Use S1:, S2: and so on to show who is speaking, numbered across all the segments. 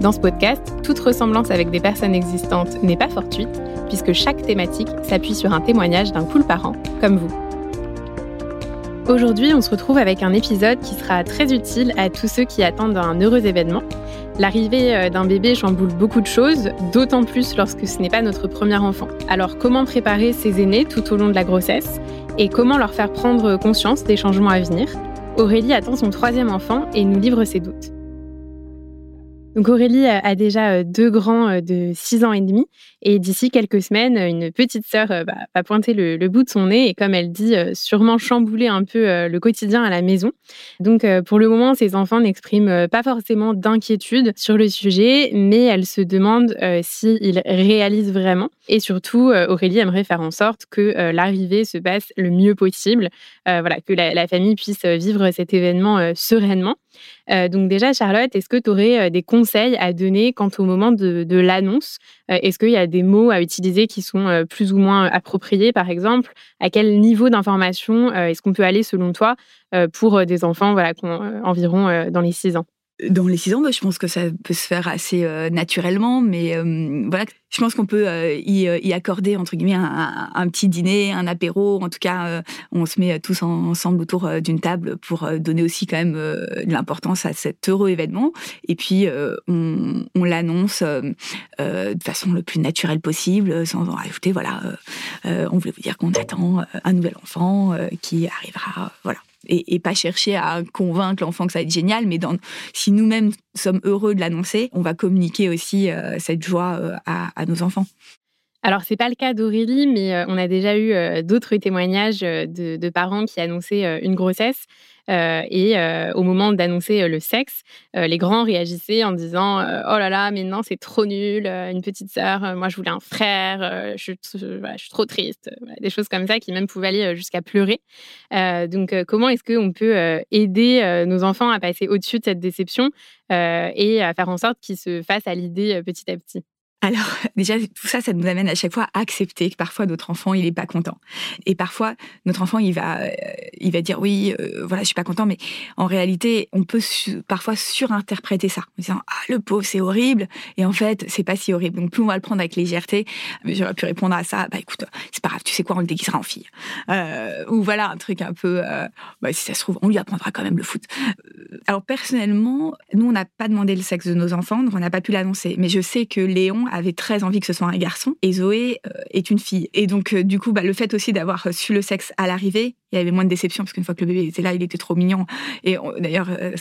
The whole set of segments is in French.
S1: Dans ce podcast, toute ressemblance avec des personnes existantes n'est pas fortuite, puisque chaque thématique s'appuie sur un témoignage d'un cool parent, comme vous. Aujourd'hui, on se retrouve avec un épisode qui sera très utile à tous ceux qui attendent un heureux événement. L'arrivée euh, d'un bébé chamboule beaucoup de choses, d'autant plus lorsque ce n'est pas notre premier enfant. Alors comment préparer ses aînés tout au long de la grossesse et comment leur faire prendre conscience des changements à venir? Aurélie attend son troisième enfant et nous livre ses doutes. Donc Aurélie a déjà euh, deux grands euh, de 6 ans et demi et d'ici quelques semaines, une petite sœur euh, va pointer le, bout de son nez et comme elle dit, sûrement chambouler un peu le quotidien à la maison. Donc pour le moment, ces enfants n'expriment pas forcément d'inquiétude sur le sujet, mais elle se demande s'ils réalisent vraiment. Et surtout, Aurélie aimerait faire en sorte que l'arrivée se passe le mieux possible, voilà, que la, famille puisse vivre cet événement sereinement. Donc déjà, Charlotte, est-ce que tu aurais des conseils à donner quant au moment de, l'annonce? Est-ce qu'il y a des mots à utiliser qui sont euh, plus ou moins appropriés, par exemple? À quel niveau d'information euh, est-ce qu'on peut aller, selon toi, euh, pour des enfants voilà, environ dans les 6 ans?
S2: Dans les six ans, bah, je pense que ça peut se faire assez naturellement, mais voilà, je pense qu'on peut y, accorder entre guillemets un, petit dîner, un apéro. En tout cas, on se met tous ensemble autour d'une table pour donner aussi quand même de l'importance à cet heureux événement. Et puis on, on l'annonce de façon le plus naturelle possible, sans en rajouter. Voilà, on voulait vous dire qu'on attend un nouvel enfant qui arrivera. Voilà et, pas chercher à convaincre l'enfant que ça va être génial, mais si nous-mêmes sommes heureux de l'annoncer, on va communiquer aussi euh, cette joie euh, à, nos enfants.
S1: Alors, c'est pas le cas d'Aurélie, mais euh, on a déjà eu d'autres témoignages de, de, parents qui annonçaient une grossesse euh, et euh, au moment d'annoncer euh, le sexe, les grands réagissaient en disant Oh là là, mais non, c'est trop nul, une petite sœur, moi je voulais un frère, je, suis trop triste. des choses comme ça qui même pouvaient aller jusqu'à pleurer. donc, comment est-ce qu'on peut aider nos enfants à passer au-dessus de cette déception et à faire en sorte qu'ils se fassent à l'idée petit à petit?
S2: Alors déjà, tout ça, ça nous amène à chaque fois à accepter que parfois notre enfant, il est pas content. Et parfois, notre enfant, il va, euh, il va dire oui, euh, voilà, je suis pas content, mais en réalité, on peut parfois surinterpréter ça en disant ah le pauvre, c'est horrible, et en fait, c'est pas si horrible. Donc plus on va le prendre avec légèreté, j'aurais pu répondre à ça, bah écoute, c'est pas grave, tu sais quoi, on le déguisera en fille, euh, ou voilà un truc un peu, bah, si ça se trouve, on lui apprendra quand même le foot. Alors personnellement, nous on n'a pas demandé le sexe de nos enfants, donc on n'a pas pu l'annoncer, mais je sais que Léon avait très envie que ce soit un garçon et Zoé euh, est une fille. Et donc, euh, du coup, bah, le fait aussi d'avoir su le sexe à l'arrivée, il y avait moins de déception parce qu'une fois que le bébé était là, il était trop mignon. Et d'ailleurs, euh,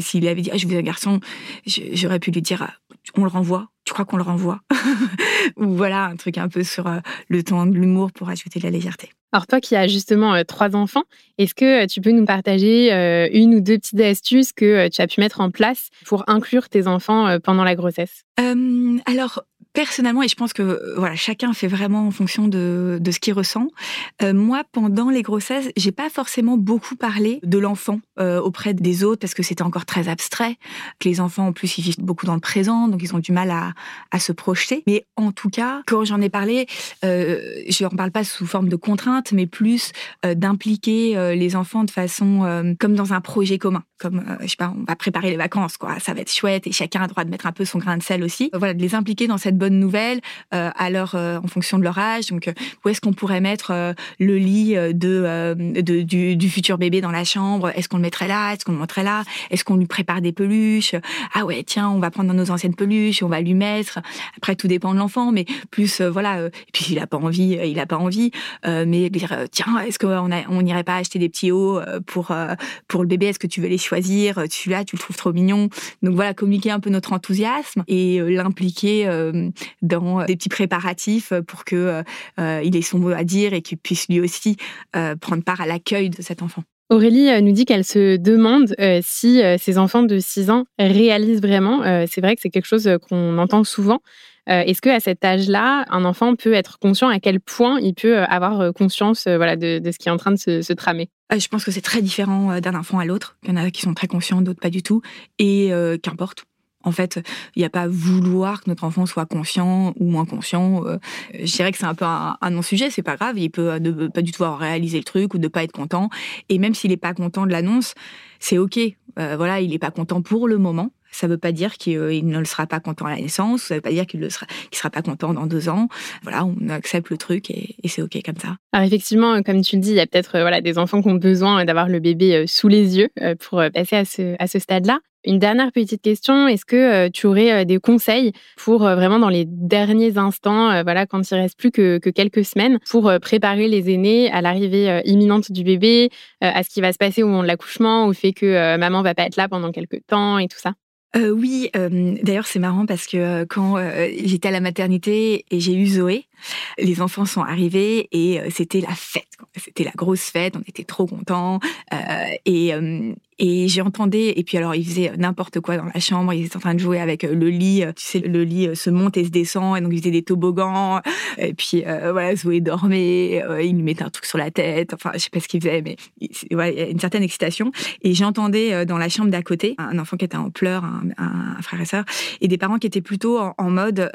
S2: s'il avait dit ah, je veux un garçon, j'aurais pu lui dire ah, on le renvoie. Tu crois qu'on le renvoie? Ou voilà, un truc un peu sur le ton de l'humour pour ajouter de la légèreté.
S1: Alors toi qui as justement trois enfants, est-ce que tu peux nous partager une ou deux petites astuces que tu as pu mettre en place pour inclure tes enfants pendant la grossesse?
S2: Alors personnellement, et je pense que euh, voilà, chacun fait vraiment en fonction de, ce qu'il ressent. Euh, moi, pendant les grossesses, j'ai pas forcément beaucoup parlé de l'enfant euh, auprès des autres parce que c'était encore très abstrait. Que les enfants, en plus, ils vivent beaucoup dans le présent, donc ils ont du mal à, se projeter. Mais en tout cas, quand j'en ai parlé, euh, je en parle pas sous forme de contrainte, mais plus euh, d'impliquer les enfants de façon comme dans un projet commun. Comme je sais pas, on va préparer les vacances, quoi. Ça va être chouette et chacun a le droit de mettre un peu son grain de sel aussi. Voilà, de les impliquer dans cette bonnes nouvelles euh, à leur, euh, en fonction de leur âge. Donc, euh, où est-ce qu'on pourrait mettre le lit de, du, futur bébé dans la chambre? Est-ce qu'on le mettrait là? Est-ce qu'on le mettrait là? Est-ce qu'on lui prépare des peluches? Ah ouais, tiens, on va prendre nos anciennes peluches, on va lui mettre. Après, tout dépend de l'enfant, mais plus, voilà. et puis, s'il a pas envie, il a pas envie. mais dire, tiens, est-ce qu'on on n'irait pas acheter des petits hauts pour, pour le bébé? Est-ce que tu veux les choisir? Celui-là, tu le trouves trop mignon. Donc voilà, communiquer un peu notre enthousiasme et l'impliquer dans euh, des petits préparatifs pour que euh, euh, il ait son mot à dire et qu'il puisse lui aussi prendre part à l'accueil de cet enfant.
S1: Aurélie nous dit qu'elle se demande si ses enfants de 6 ans réalisent vraiment. c'est vrai que c'est quelque chose qu'on entend souvent. Est-ce que à cet âge-là, un enfant peut être conscient à quel point il peut avoir conscience voilà, de, ce qui est en train de se, tramer?
S2: Je pense que c'est très différent d'un enfant à l'autre. Il y en a qui sont très conscients, d'autres pas du tout. Et qu'importe. En fait, il n'y a pas à vouloir que notre enfant soit conscient ou moins conscient. Euh, je dirais que c'est un peu un, non-sujet, c'est pas grave. Il peut ne pas du tout avoir réalisé le truc ou ne pas être content. Et même s'il n'est pas content de l'annonce, c'est OK. Euh, voilà, il n'est pas content pour le moment. Ça ne veut pas dire qu'il euh, ne le sera pas content à la naissance. Ça ne veut pas dire qu'il ne sera, pas content dans deux ans. Voilà, on accepte le truc et, c'est OK comme ça.
S1: Alors effectivement, comme tu le dis, il y a peut-être voilà, des enfants qui ont besoin d'avoir le bébé sous les yeux pour passer à ce, à ce stade-là. Une dernière petite question, est-ce que euh, tu aurais euh, des conseils pour euh, vraiment dans les derniers instants, voilà, quand il reste plus que, quelques semaines, pour préparer les aînés à l'arrivée imminente du bébé, à ce qui va se passer au moment de l'accouchement, au fait que maman va pas être là pendant quelques temps et tout ça?
S2: Oui, d'ailleurs c'est marrant parce que quand j'étais à la maternité et j'ai eu Zoé, les enfants sont arrivés et c'était la fête. C'était la grosse fête, on était trop contents. et, et j'ai entendu, et puis alors ils faisaient n'importe quoi dans la chambre, ils étaient en train de jouer avec euh, le lit, euh, tu sais, le lit euh, se monte et se descend, et donc ils faisaient des toboggans, et puis voilà, Zoé dormait, il lui mettait un truc sur la tête, enfin je sais pas ce qu'il faisait, mais il y a une certaine excitation. Et j'entendais dans la chambre d'à côté un enfant qui était en pleurs, un, frère et sœur, et des parents qui étaient plutôt en, mode,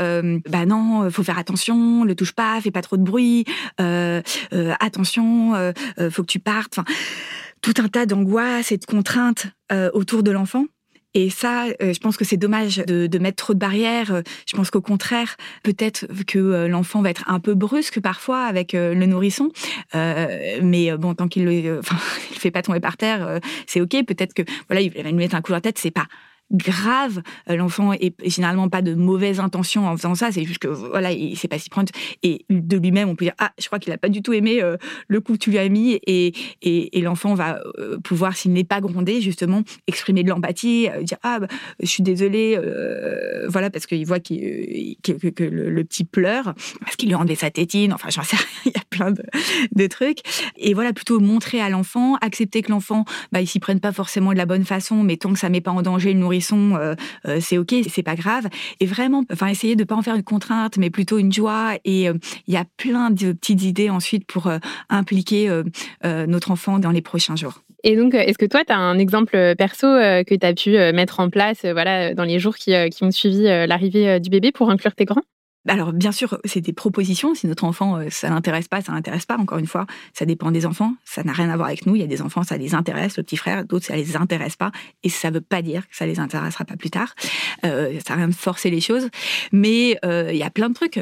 S2: bah non, faut faire attention, touche pas, fais pas trop de bruit, attention, faut que tu partes. Tout un tas d'angoisses et de contraintes euh, autour de l'enfant. Et ça, euh, je pense que c'est dommage de, mettre trop de barrières. Je pense qu'au contraire, peut-être que euh, l'enfant va être un peu brusque parfois avec le nourrisson. mais bon, tant qu'il il fait pas tomber par terre, c'est ok. Peut-être que voilà, il va lui mettre un coup de tête. C'est pas grave. Euh, l'enfant est généralement pas de mauvaise intention en faisant ça. C'est juste que voilà, il sait pas s'y prendre. Et de lui-même, on peut dire ah, je crois qu'il a pas du tout aimé euh, le coup que tu lui as mis. Et, et, l'enfant va euh, pouvoir, s'il n'est pas grondé, justement, exprimer de l'empathie, dire ah, bah, je suis désolé, voilà, parce qu'il voit que, le, petit pleure, parce qu'il lui enlevé sa tétine. Enfin, j'en sais rien. Plein de, de, trucs. Et voilà, plutôt montrer à l'enfant, accepter que l'enfant, bah, il s'y prenne pas forcément de la bonne façon, mais tant que ça met pas en danger le nourrisson euh, euh, c'est ok, c'est pas grave. Et vraiment, enfin, essayer de pas en faire une contrainte, mais plutôt une joie. Et euh, il y a plein de petites idées ensuite pour impliquer notre enfant dans les prochains jours.
S1: Et donc, est-ce que toi, tu as un exemple perso que tu as pu mettre en place voilà, dans les jours qui, qui ont suivi l'arrivée du bébé pour inclure tes grands?
S2: Alors bien sûr, c'est des propositions. Si notre enfant, euh, ça l'intéresse pas, ça l'intéresse pas. Encore une fois, ça dépend des enfants. Ça n'a rien à voir avec nous. Il y a des enfants, ça les intéresse, le petit frère. D'autres, ça les intéresse pas. Et ça veut pas dire que ça les intéressera pas plus tard. Euh, ça n'a rien de forcer les choses. Mais euh, il y a plein de trucs.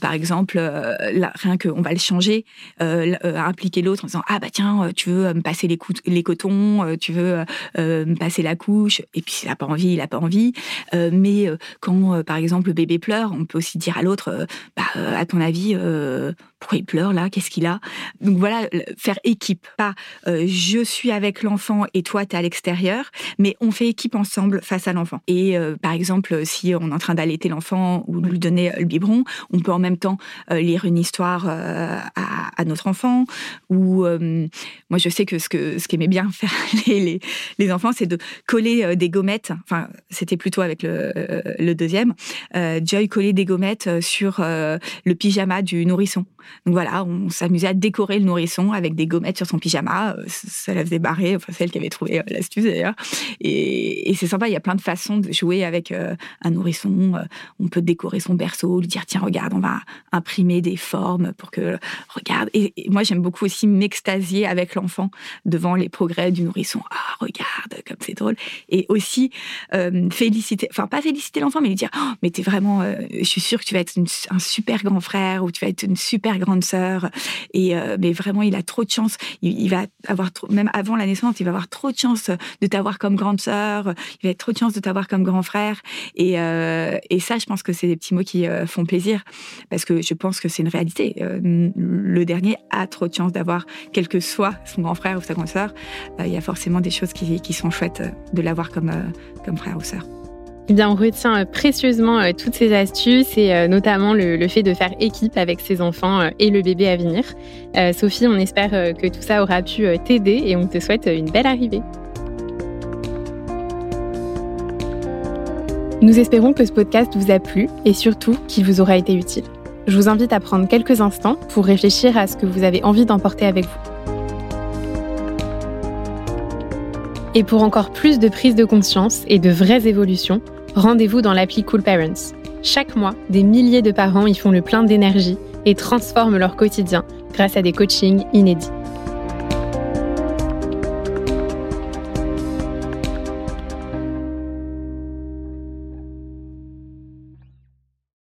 S2: par exemple, rien qu'on va le changer, impliquer l'autre en disant ah bah tiens, tu veux me passer les, cotons, tu veux me passer la couche. Et puis s'il a pas envie, il a pas envie. mais quand par exemple le bébé pleure on peut aussi dire à l'autre, euh, bah, euh, à ton avis, euh, pourquoi il pleure là Qu'est-ce qu'il a? Donc voilà, faire équipe. Pas je suis avec l'enfant et toi, tu es à l'extérieur, mais on fait équipe ensemble face à l'enfant. Et par exemple, si on est en train d'allaiter l'enfant ou de lui donner le biberon, on peut en même temps lire une histoire à, notre enfant. Ou moi, je sais que ce que ce qu'aimaient bien faire les, les, enfants, c'est de coller des gommettes. Enfin, c'était plutôt avec le, deuxième. Joy coller des gommettes euh, sur euh, le pyjama du nourrisson. Donc voilà, on s'amusait à décorer le nourrisson avec des gommettes sur son pyjama. Euh, ça la faisait barrer, enfin celle qui avait trouvé l'astuce d'ailleurs. Et, c'est sympa, il y a plein de façons de jouer avec un nourrisson. On peut décorer son berceau, lui dire tiens regarde, on va imprimer des formes pour que regarde. Et, moi j'aime beaucoup aussi m'extasier avec l'enfant devant les progrès du nourrisson. Ah regarde comme c'est drôle. Et aussi féliciter, enfin pas féliciter l'enfant, mais lui dire oh, mais t'es vraiment je suis sûre que tu vas être un super grand frère ou tu vas être une super grande sœur. Et euh, mais vraiment, il a trop de chance. Il, va avoir trop, même avant la naissance, il va avoir trop de chance de t'avoir comme grande sœur. Il va être trop de chance de t'avoir comme grand frère. Et, euh, ça, je pense que c'est des petits mots qui euh, font plaisir parce que je pense que c'est une réalité. le dernier a trop de chance d'avoir, quel que soit son grand frère ou sa grande sœur, il y a forcément des choses qui, qui sont chouettes de l'avoir comme, comme frère ou sœur.
S1: Eh bien, on retient euh, précieusement euh, toutes ces astuces et euh, notamment le, fait de faire équipe avec ses enfants et le bébé à venir. Sophie, on espère que tout ça aura pu t'aider et on te souhaite une belle arrivée. Nous espérons que ce podcast vous a plu et surtout qu'il vous aura été utile. Je vous invite à prendre quelques instants pour réfléchir à ce que vous avez envie d'emporter avec vous. Et pour encore plus de prise de conscience et de vraies évolutions, rendez-vous dans l'appli Cool Parents. Chaque mois, des milliers de parents y font le plein d'énergie et transforment leur quotidien grâce à des coachings inédits.